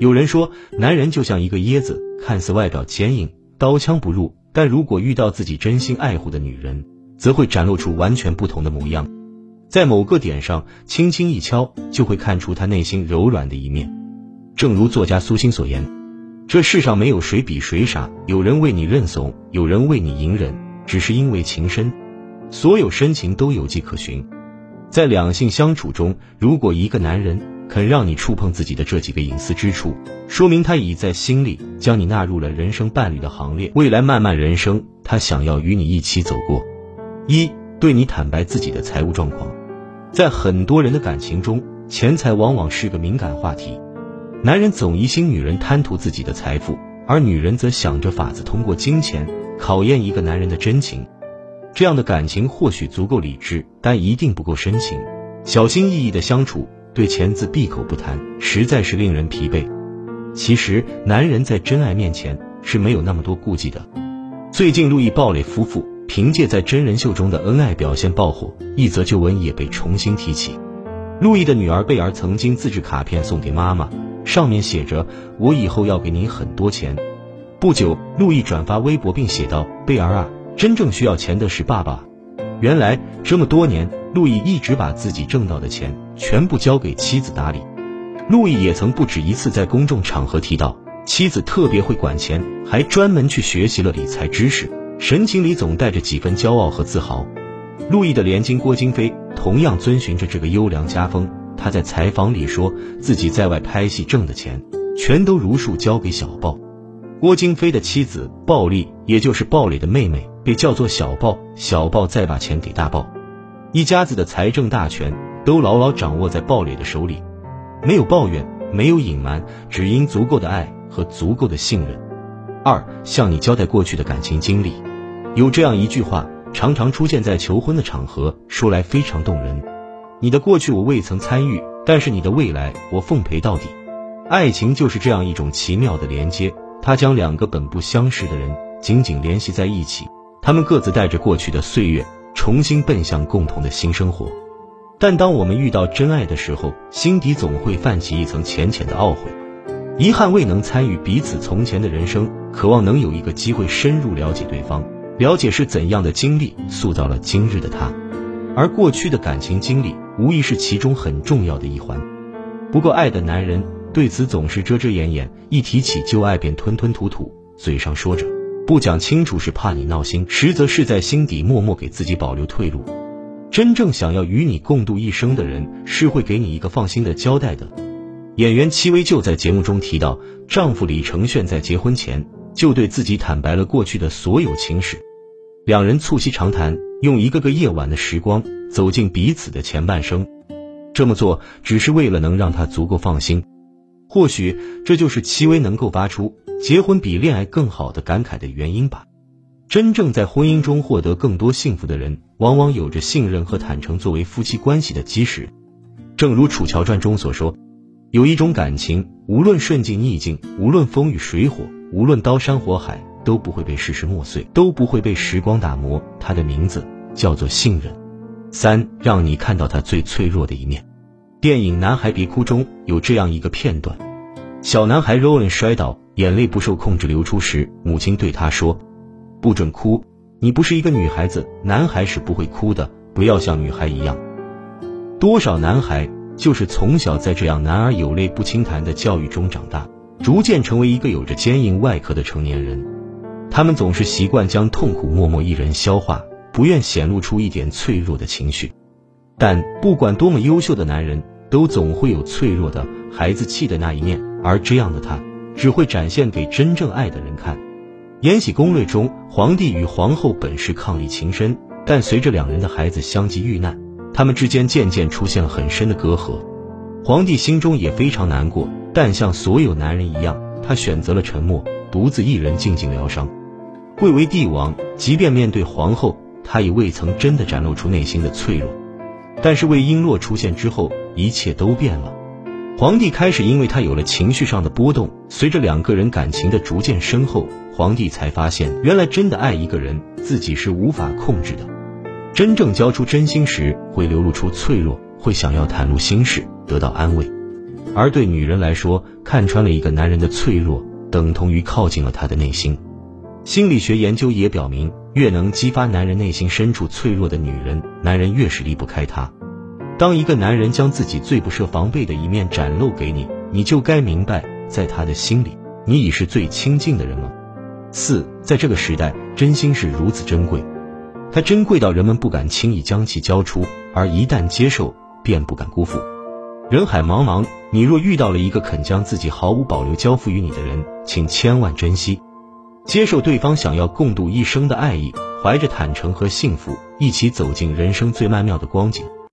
有人说，男人就像一个椰子，看似外表坚硬，刀枪不入，但如果遇到自己真心爱护的女人，则会展露出完全不同的模样。在某个点上轻轻一敲，就会看出他内心柔软的一面。正如作家苏欣所言：“这世上没有谁比谁傻，有人为你认怂，有人为你隐忍，只是因为情深。所有深情都有迹可循。”在两性相处中，如果一个男人肯让你触碰自己的这几个隐私之处，说明他已在心里将你纳入了人生伴侣的行列。未来漫漫人生，他想要与你一起走过。一，对你坦白自己的财务状况。在很多人的感情中，钱财往往是个敏感话题。男人总疑心女人贪图自己的财富，而女人则想着法子通过金钱考验一个男人的真情。这样的感情或许足够理智，但一定不够深情。小心翼翼的相处，对钱字闭口不谈，实在是令人疲惫。其实，男人在真爱面前是没有那么多顾忌的。最近，路易鲍蕾夫妇凭借在真人秀中的恩爱表现爆火，一则旧闻也被重新提起。路易的女儿贝儿曾经自制卡片送给妈妈，上面写着：“我以后要给你很多钱。”不久，路易转发微博并写道：“贝儿啊。”真正需要钱的是爸爸。原来这么多年，路易一直把自己挣到的钱全部交给妻子打理。路易也曾不止一次在公众场合提到，妻子特别会管钱，还专门去学习了理财知识，神情里总带着几分骄傲和自豪。路易的连襟郭京飞同样遵循着这个优良家风，他在采访里说自己在外拍戏挣的钱，全都如数交给小鲍。郭京飞的妻子鲍丽，也就是鲍蕾的妹妹。被叫做小报，小报再把钱给大报，一家子的财政大权都牢牢掌握在鲍蕾的手里，没有抱怨，没有隐瞒，只因足够的爱和足够的信任。二，向你交代过去的感情经历。有这样一句话，常常出现在求婚的场合，说来非常动人：你的过去我未曾参与，但是你的未来我奉陪到底。爱情就是这样一种奇妙的连接，它将两个本不相识的人紧紧联系在一起。他们各自带着过去的岁月，重新奔向共同的新生活。但当我们遇到真爱的时候，心底总会泛起一层浅浅的懊悔，遗憾未能参与彼此从前的人生，渴望能有一个机会深入了解对方，了解是怎样的经历塑造了今日的他。而过去的感情经历，无疑是其中很重要的一环。不过，爱的男人对此总是遮遮掩掩，一提起旧爱便吞吞吐吐，嘴上说着。不讲清楚是怕你闹心，实则是在心底默默给自己保留退路。真正想要与你共度一生的人，是会给你一个放心的交代的。演员戚薇就在节目中提到，丈夫李承铉在结婚前就对自己坦白了过去的所有情史，两人促膝长谈，用一个个夜晚的时光走进彼此的前半生。这么做只是为了能让他足够放心。或许这就是戚薇能够发出。结婚比恋爱更好的感慨的原因吧。真正在婚姻中获得更多幸福的人，往往有着信任和坦诚作为夫妻关系的基石。正如《楚乔传》中所说，有一种感情，无论顺境逆境，无论风雨水火，无论刀山火海，都不会被世事磨碎，都不会被时光打磨。它的名字叫做信任。三，让你看到他最脆弱的一面。电影《男孩别哭》中有这样一个片段：小男孩 Roland 摔倒。眼泪不受控制流出时，母亲对他说：“不准哭，你不是一个女孩子，男孩是不会哭的，不要像女孩一样。”多少男孩就是从小在这样“男儿有泪不轻弹”的教育中长大，逐渐成为一个有着坚硬外壳的成年人。他们总是习惯将痛苦默默一人消化，不愿显露出一点脆弱的情绪。但不管多么优秀的男人，都总会有脆弱的孩子气的那一面，而这样的他。只会展现给真正爱的人看。《延禧攻略》中，皇帝与皇后本是伉俪情深，但随着两人的孩子相继遇难，他们之间渐渐出现了很深的隔阂。皇帝心中也非常难过，但像所有男人一样，他选择了沉默，独自一人静静疗伤。贵为帝王，即便面对皇后，他也未曾真的展露出内心的脆弱。但是魏璎珞出现之后，一切都变了。皇帝开始因为他有了情绪上的波动，随着两个人感情的逐渐深厚，皇帝才发现，原来真的爱一个人，自己是无法控制的。真正交出真心时，会流露出脆弱，会想要袒露心事，得到安慰。而对女人来说，看穿了一个男人的脆弱，等同于靠近了他的内心。心理学研究也表明，越能激发男人内心深处脆弱的女人，男人越是离不开她。当一个男人将自己最不设防备的一面展露给你，你就该明白，在他的心里，你已是最亲近的人了。四，在这个时代，真心是如此珍贵，它珍贵到人们不敢轻易将其交出，而一旦接受，便不敢辜负。人海茫茫，你若遇到了一个肯将自己毫无保留交付于你的人，请千万珍惜，接受对方想要共度一生的爱意，怀着坦诚和幸福，一起走进人生最曼妙的光景。